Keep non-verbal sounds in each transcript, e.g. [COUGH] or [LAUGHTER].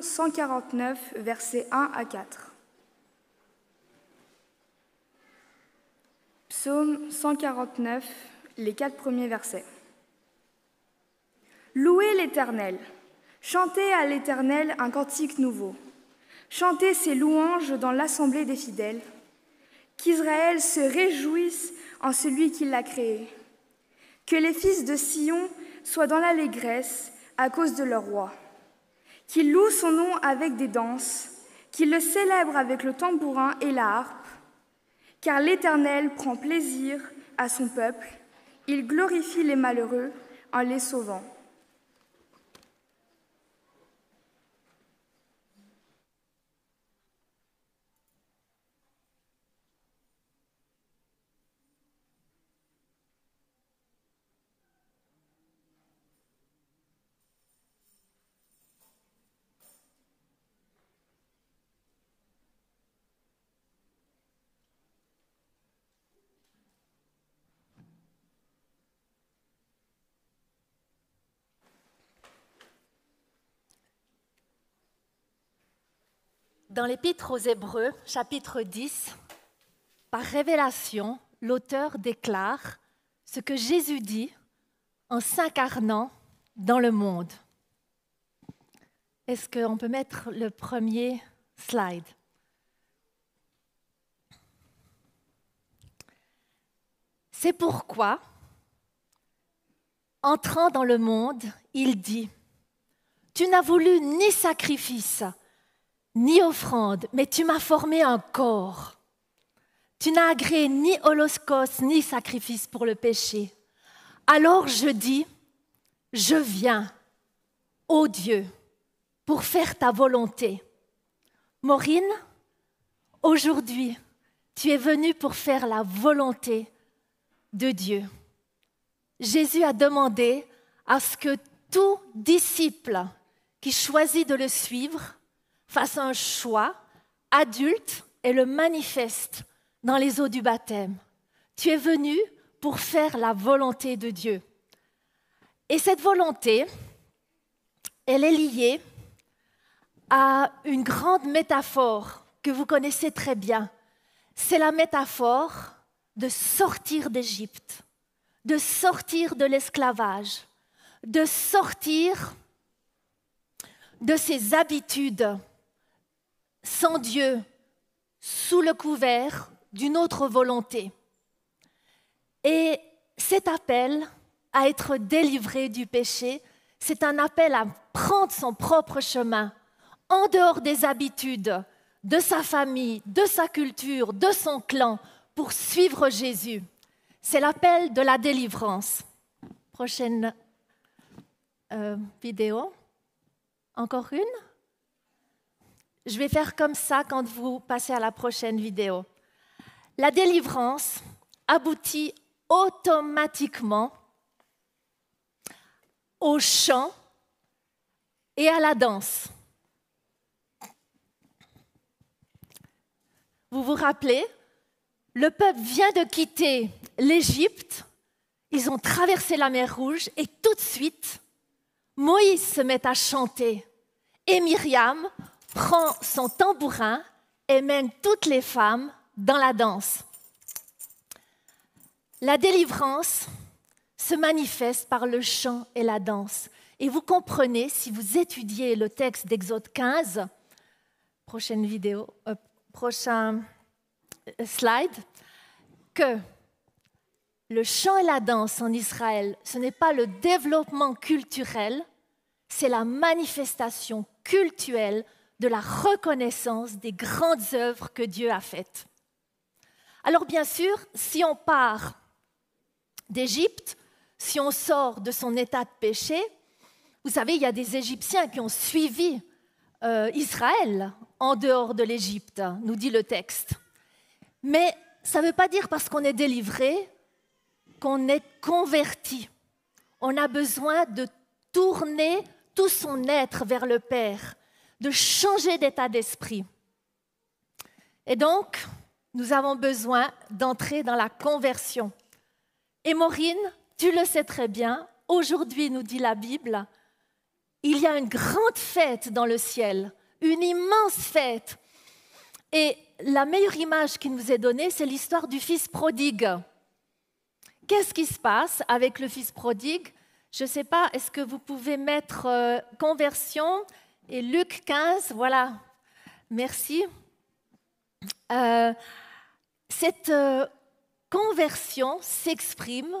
149, versets 1 à 4. Psaume 149, les quatre premiers versets. Louez l'Éternel, chantez à l'Éternel un cantique nouveau, chantez ses louanges dans l'assemblée des fidèles, qu'Israël se réjouisse en celui qui l'a créé, que les fils de Sion soient dans l'allégresse à cause de leur roi, qu'ils louent son nom avec des danses, qu'ils le célèbrent avec le tambourin et la harpe, car l'Éternel prend plaisir à son peuple, il glorifie les malheureux en les sauvant. Dans l'Épître aux Hébreux, chapitre 10, par révélation, l'auteur déclare ce que Jésus dit en s'incarnant dans le monde. Est-ce qu'on peut mettre le premier slide? C'est pourquoi, entrant dans le monde, il dit, Tu n'as voulu ni sacrifice, ni offrande, mais tu m'as formé un corps. Tu n'as agréé ni holocauste, ni sacrifice pour le péché. Alors je dis, je viens, ô Dieu, pour faire ta volonté. Maureen, aujourd'hui, tu es venue pour faire la volonté de Dieu. Jésus a demandé à ce que tout disciple qui choisit de le suivre fasse un choix adulte et le manifeste dans les eaux du baptême. Tu es venu pour faire la volonté de Dieu. Et cette volonté, elle est liée à une grande métaphore que vous connaissez très bien. C'est la métaphore de sortir d'Égypte, de sortir de l'esclavage, de sortir de ses habitudes sans Dieu, sous le couvert d'une autre volonté. Et cet appel à être délivré du péché, c'est un appel à prendre son propre chemin, en dehors des habitudes de sa famille, de sa culture, de son clan, pour suivre Jésus. C'est l'appel de la délivrance. Prochaine euh, vidéo. Encore une? Je vais faire comme ça quand vous passez à la prochaine vidéo. La délivrance aboutit automatiquement au chant et à la danse. Vous vous rappelez, le peuple vient de quitter l'Égypte, ils ont traversé la mer Rouge et tout de suite, Moïse se met à chanter et Myriam prend son tambourin et mène toutes les femmes dans la danse. La délivrance se manifeste par le chant et la danse. Et vous comprenez, si vous étudiez le texte d'Exode 15, prochaine vidéo, euh, prochain euh, slide, que le chant et la danse en Israël, ce n'est pas le développement culturel, c'est la manifestation culturelle de la reconnaissance des grandes œuvres que Dieu a faites. Alors bien sûr, si on part d'Égypte, si on sort de son état de péché, vous savez, il y a des Égyptiens qui ont suivi euh, Israël en dehors de l'Égypte, nous dit le texte. Mais ça ne veut pas dire parce qu'on est délivré qu'on est converti. On a besoin de tourner tout son être vers le Père de changer d'état d'esprit. Et donc, nous avons besoin d'entrer dans la conversion. Et Maureen, tu le sais très bien, aujourd'hui, nous dit la Bible, il y a une grande fête dans le ciel, une immense fête. Et la meilleure image qui nous est donnée, c'est l'histoire du fils prodigue. Qu'est-ce qui se passe avec le fils prodigue? Je ne sais pas, est-ce que vous pouvez mettre euh, conversion? Et Luc 15 Voilà, merci. Euh, cette euh, conversion s'exprime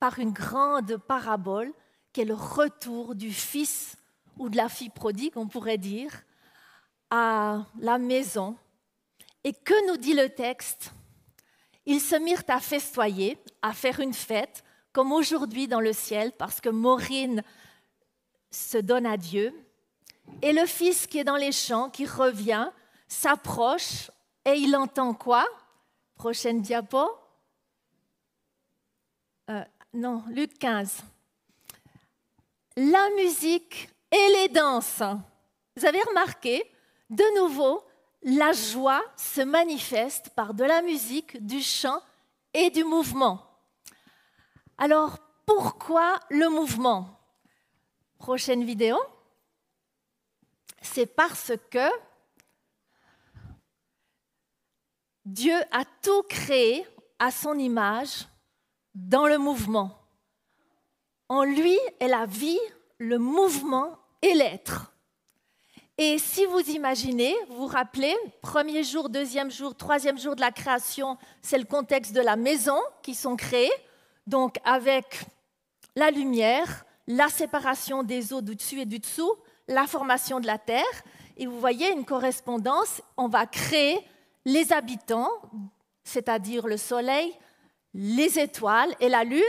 par une grande parabole qui est le retour du fils ou de la fille prodigue, on pourrait dire, à la maison. Et que nous dit le texte? Ils se mirent à festoyer, à faire une fête, comme aujourd'hui dans le ciel, parce que Maureen se donne à Dieu. Et le fils qui est dans les champs, qui revient, s'approche et il entend quoi? Prochaine diapo? Euh, non, Luc 15 la musique et les danses. Vous avez remarqué, de nouveau, la joie se manifeste par de la musique, du chant et du mouvement. Alors, pourquoi le mouvement? Prochaine vidéo. C'est parce que Dieu a tout créé à son image dans le mouvement. En lui est la vie, le mouvement et l'être. Et si vous imaginez, vous vous rappelez, premier jour, deuxième jour, troisième jour de la création, c'est le contexte de la maison qui sont créées, donc avec la lumière, la séparation des eaux du dessus et du dessous, la formation de la terre. Et vous voyez une correspondance, on va créer les habitants, c'est-à-dire le soleil, les étoiles et la lune,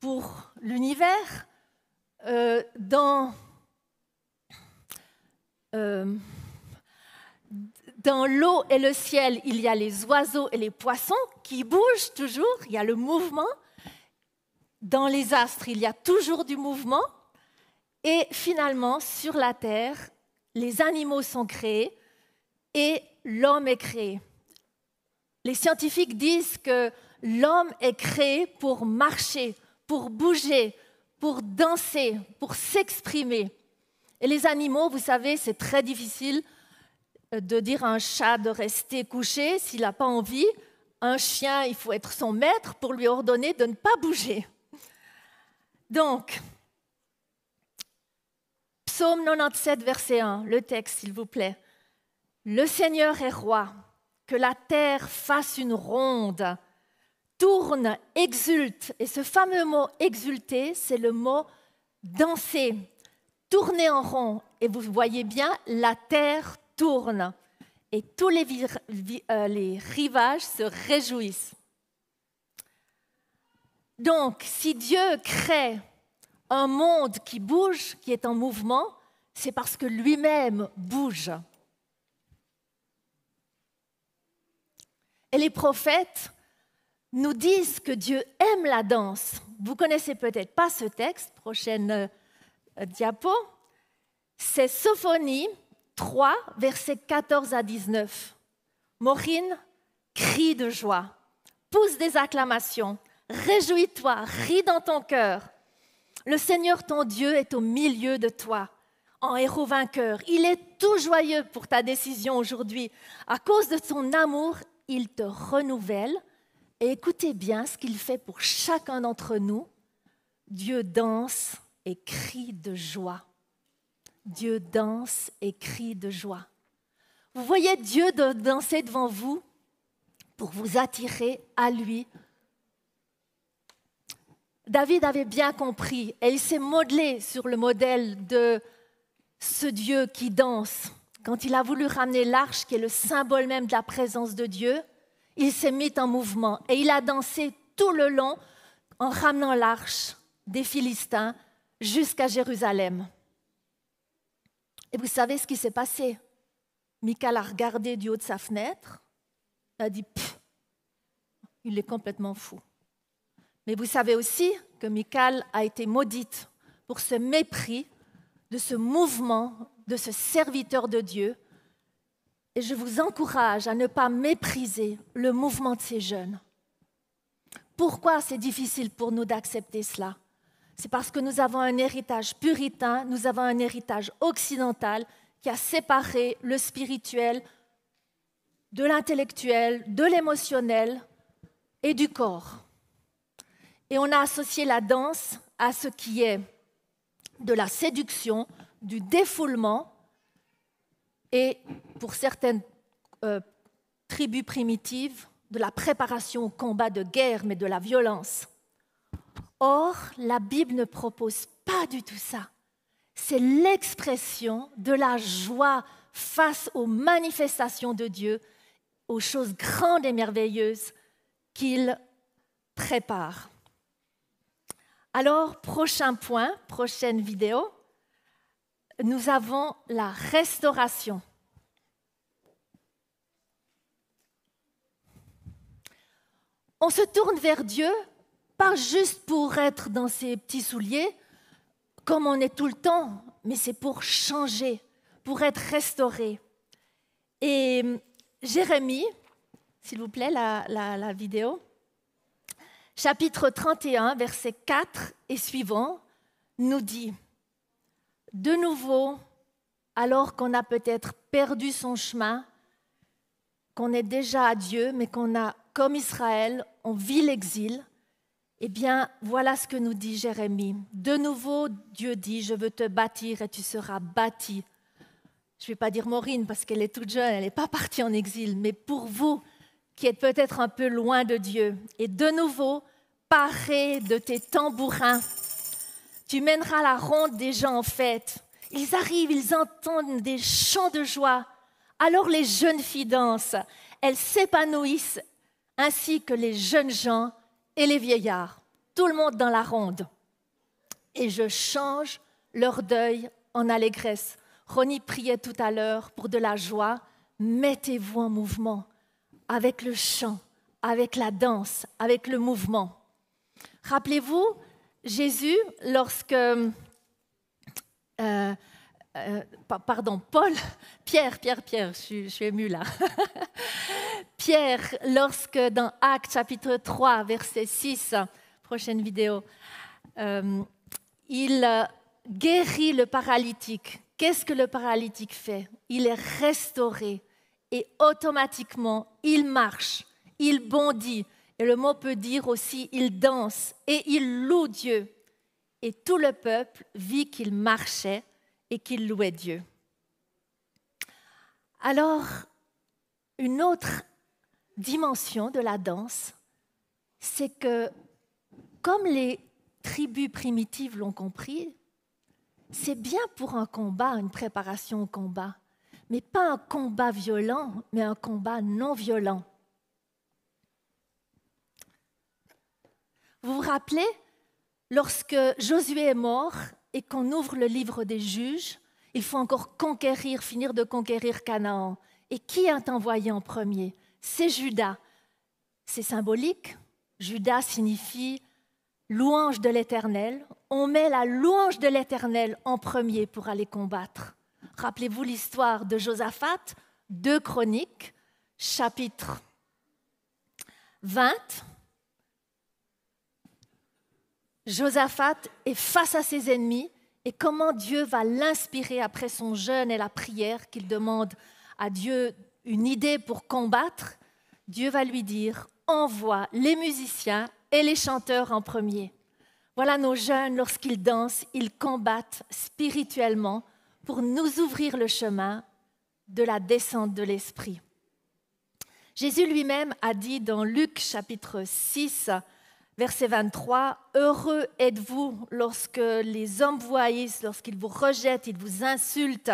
pour l'univers. Euh, euh, dans l'eau et le ciel, il y a les oiseaux et les poissons qui bougent toujours, il y a le mouvement. Dans les astres, il y a toujours du mouvement. Et finalement, sur la Terre, les animaux sont créés et l'homme est créé. Les scientifiques disent que l'homme est créé pour marcher, pour bouger, pour danser, pour s'exprimer. Et les animaux, vous savez, c'est très difficile euh, de dire à un chat de rester couché s'il n'a pas envie. Un chien, il faut être son maître pour lui ordonner de ne pas bouger. Donc, Psaume 97, verset 1, le texte, s'il vous plaît. Le Seigneur est roi, que la terre fasse une ronde tourne, exulte. Et ce fameux mot exulter, c'est le mot danser, tourner en rond. Et vous voyez bien, la terre tourne. Et tous les, euh, les rivages se réjouissent. Donc, si Dieu crée un monde qui bouge, qui est en mouvement, c'est parce que lui-même bouge. Et les prophètes nous disent que Dieu aime la danse. Vous connaissez peut-être pas ce texte, prochaine euh, diapo. C'est Sophonie 3, versets 14 à 19. Maureen crie de joie, pousse des acclamations, réjouis-toi, ris dans ton cœur. Le Seigneur ton Dieu est au milieu de toi, en héros vainqueur. Il est tout joyeux pour ta décision aujourd'hui. À cause de son amour, il te renouvelle et écoutez bien ce qu'il fait pour chacun d'entre nous. Dieu danse et crie de joie. Dieu danse et crie de joie. Vous voyez Dieu danser devant vous pour vous attirer à lui. David avait bien compris et il s'est modelé sur le modèle de ce Dieu qui danse. Quand il a voulu ramener l'arche, qui est le symbole même de la présence de Dieu, il s'est mis en mouvement et il a dansé tout le long en ramenant l'arche des Philistins jusqu'à Jérusalem. Et vous savez ce qui s'est passé? Michael a regardé du haut de sa fenêtre, a dit il est complètement fou. Mais vous savez aussi que Michael a été maudite pour ce mépris de ce mouvement, de ce serviteur de Dieu et je vous encourage à ne pas mépriser le mouvement de ces jeunes. Pourquoi c'est difficile pour nous d'accepter cela? C'est parce que nous avons un héritage puritain, nous avons un héritage occidental qui a séparé le spirituel de l'intellectuel, de l'émotionnel et du corps. Et on a associé la danse à ce qui est de la séduction, du défoulement et, pour certaines euh, tribus primitives, de la préparation au combat de guerre, mais de la violence. Or, la Bible ne propose pas du tout ça. C'est l'expression de la joie face aux manifestations de Dieu, aux choses grandes et merveilleuses qu'il prépare. Alors, prochain point, prochaine vidéo, nous avons la restauration. On se tourne vers Dieu, pas juste pour être dans ses petits souliers, comme on est tout le temps, mais c'est pour changer, pour être restauré. Et Jérémie, s'il vous plaît, la, la vidéo, chapitre 31, verset 4 et suivant, nous dit, de nouveau, alors qu'on a peut-être perdu son chemin, qu'on est déjà à Dieu, mais qu'on a, comme Israël, on vit l'exil, eh bien, voilà ce que nous dit Jérémie. De nouveau, Dieu dit, je veux te bâtir et tu seras bâti. Je ne vais pas dire Maureen parce qu'elle est toute jeune, elle n'est pas partie en exil, mais pour vous, qui êtes peut-être un peu loin de Dieu. Et de nouveau, paré de tes tambourins. Tu mèneras la ronde des gens en fête. Ils arrivent, ils entendent des chants de joie. Alors les jeunes filles dansent. Elles s'épanouissent, ainsi que les jeunes gens et les vieillards. Tout le monde dans la ronde. Et je change leur deuil en allégresse. Ronnie priait tout à l'heure pour de la joie. Mettez-vous en mouvement avec le chant, avec la danse, avec le mouvement. Rappelez-vous, Jésus, lorsque... Euh, euh, pardon, Paul, [LAUGHS] Pierre, Pierre, Pierre, je, suis émue là. [LAUGHS] Pierre, lorsque dans Actes chapitre 3, verset 6, prochaine vidéo, euh, il guérit le paralytique. Qu'est-ce que le paralytique fait? Il est restauré et automatiquement, il marche, il bondit. Et le mot peut dire aussi, il danse et il loue Dieu. Et tout le peuple vit qu'il marchait et qu'il louait Dieu. Alors, une autre dimension de la danse, c'est que, comme les tribus primitives l'ont compris, c'est bien pour un combat, une préparation au combat mais pas un combat violent, mais un combat non violent. Vous vous rappelez, lorsque Josué est mort et qu'on ouvre le livre des juges, il faut encore conquérir, finir de conquérir Canaan. Et qui est envoyé en premier? C'est Judas. C'est symbolique. Judas signifie louange de l'Éternel. On met la louange de l'Éternel en premier pour aller combattre. Rappelez-vous l'histoire de Josaphat, deux Chroniques, chapitre 20. Josaphat est face à ses ennemis et comment Dieu va l'inspirer après son jeûne et la prière qu'il demande à Dieu une idée pour combattre? Dieu va lui dire, envoie les musiciens et les chanteurs en premier. Voilà nos jeunes, lorsqu'ils dansent, ils combattent spirituellement pour nous ouvrir le chemin de la descente de l'Esprit. Jésus lui-même a dit dans Luc chapitre 6, verset 23, Heureux êtes-vous lorsque les hommes vous haïssent, lorsqu'ils vous rejettent, ils vous insultent.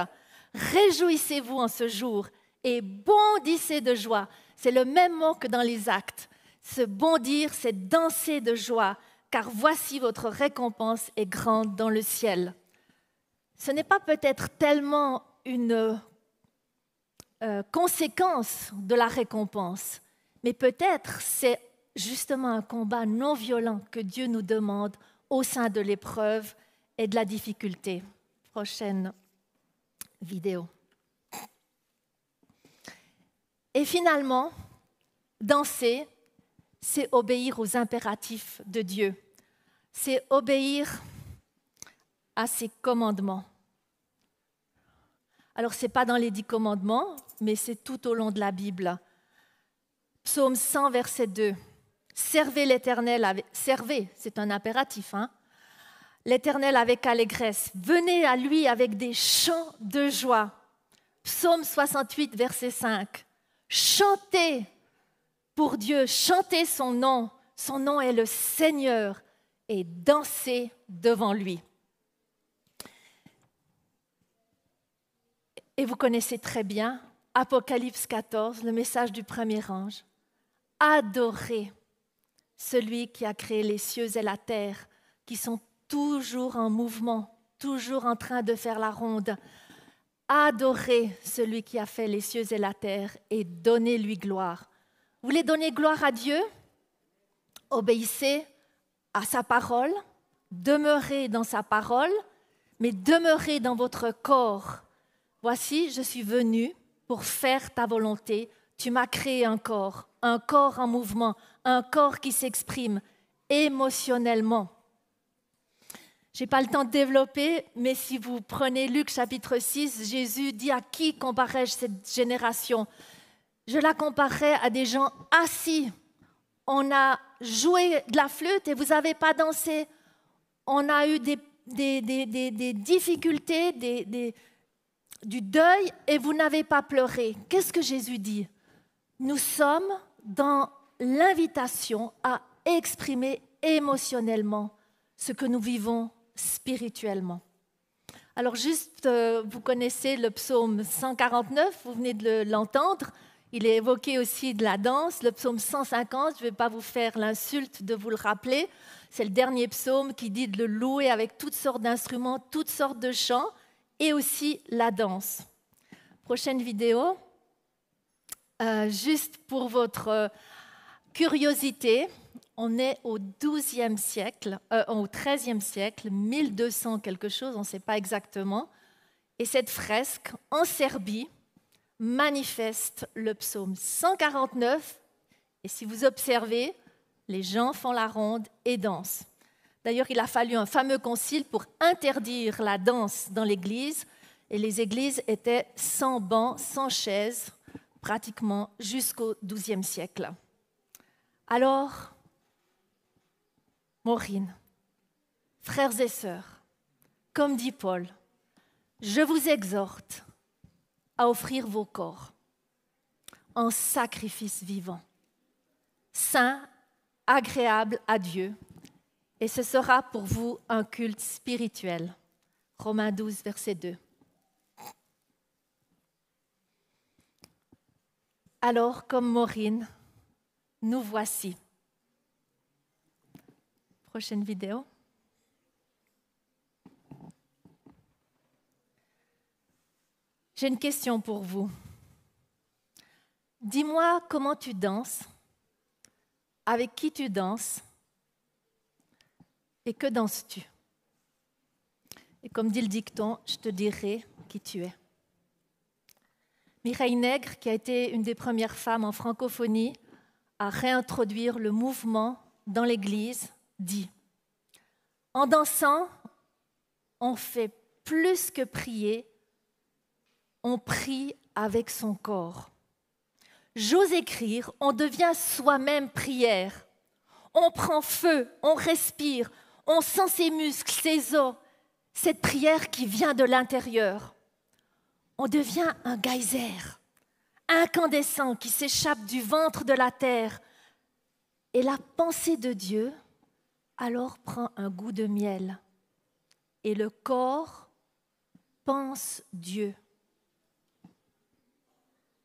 Réjouissez-vous en ce jour et bondissez de joie. C'est le même mot que dans les actes. Se bondir, c'est danser de joie, car voici votre récompense est grande dans le ciel ce n'est pas peut-être tellement une euh, conséquence de la récompense, mais peut-être c'est justement un combat non violent que Dieu nous demande au sein de l'épreuve et de la difficulté. Prochaine vidéo. Et finalement, danser, c'est obéir aux impératifs de Dieu. C'est obéir à ses commandements. Alors, ce n'est pas dans les dix commandements, mais c'est tout au long de la Bible. Psaume 100, verset 2. Servez l'Éternel avec... Servez, c'est un impératif. Hein L'Éternel avec allégresse. Venez à lui avec des chants de joie. Psaume 68, verset 5. Chantez pour Dieu, chantez son nom. Son nom est le Seigneur et dansez devant lui. Et vous connaissez très bien Apocalypse 14, le message du premier ange. Adorez celui qui a créé les cieux et la terre, qui sont toujours en mouvement, toujours en train de faire la ronde. Adorez celui qui a fait les cieux et la terre et donnez-lui gloire. Vous voulez donner gloire à Dieu? Obéissez à sa parole, demeurez dans sa parole, mais demeurez dans votre corps. Voici, je suis venu pour faire ta volonté. Tu m'as créé un corps, un corps en mouvement, un corps qui s'exprime émotionnellement. Je n'ai pas le temps de développer, mais si vous prenez Luc chapitre 6, Jésus dit à qui comparais-je cette génération? Je la comparais à des gens assis. On a joué de la flûte et vous n'avez pas dansé. On a eu des, des difficultés, du deuil et vous n'avez pas pleuré. Qu'est-ce que Jésus dit Nous sommes dans l'invitation à exprimer émotionnellement ce que nous vivons spirituellement. Alors juste, euh, vous connaissez le psaume 149, vous venez de l'entendre. Il est évoqué aussi de la danse. Le psaume 150, je ne vais pas vous faire l'insulte de vous le rappeler. C'est le dernier psaume qui dit de le louer avec toutes sortes d'instruments, toutes sortes de chants et aussi la danse. Prochaine vidéo. Euh, juste pour votre euh, curiosité, on est au XIIe siècle, euh, au XIIIe siècle, 1200 quelque chose, on ne sait pas exactement. Et cette fresque en Serbie manifeste le psaume 149. Et si vous observez, les gens font la ronde et dansent. D'ailleurs, il a fallu un fameux concile pour interdire la danse dans l'Église. Et les églises étaient sans bancs, sans chaises, pratiquement jusqu'au XIIe siècle. Alors, Maureen, frères et sœurs, comme dit Paul, je vous exhorte à offrir vos corps en sacrifice vivant, saint, agréable à Dieu, et ce sera pour vous un culte spirituel. Romains 12, verset 2. Alors, comme Maureen, nous voici. Prochaine vidéo. J'ai une question pour vous. Dis-moi comment tu danses, avec qui tu danses et que danses-tu? Et comme dit le dicton, je te dirai qui tu es. Mireille Nègre, qui a été une des premières femmes en francophonie à réintroduire le mouvement dans l'Église, dit En dansant, on fait plus que prier, on prie avec son corps. J'ose écrire, on devient soi-même prière. On prend feu, on respire, on sent ses muscles, ses os, cette prière qui vient de l'intérieur. On devient un geyser, incandescent qui s'échappe du ventre de la terre. Et la pensée de Dieu alors prend un goût de miel. Et le corps pense Dieu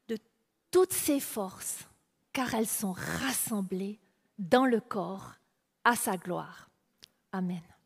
de toutes ses forces, car elles sont rassemblées dans le corps à sa gloire. Amen.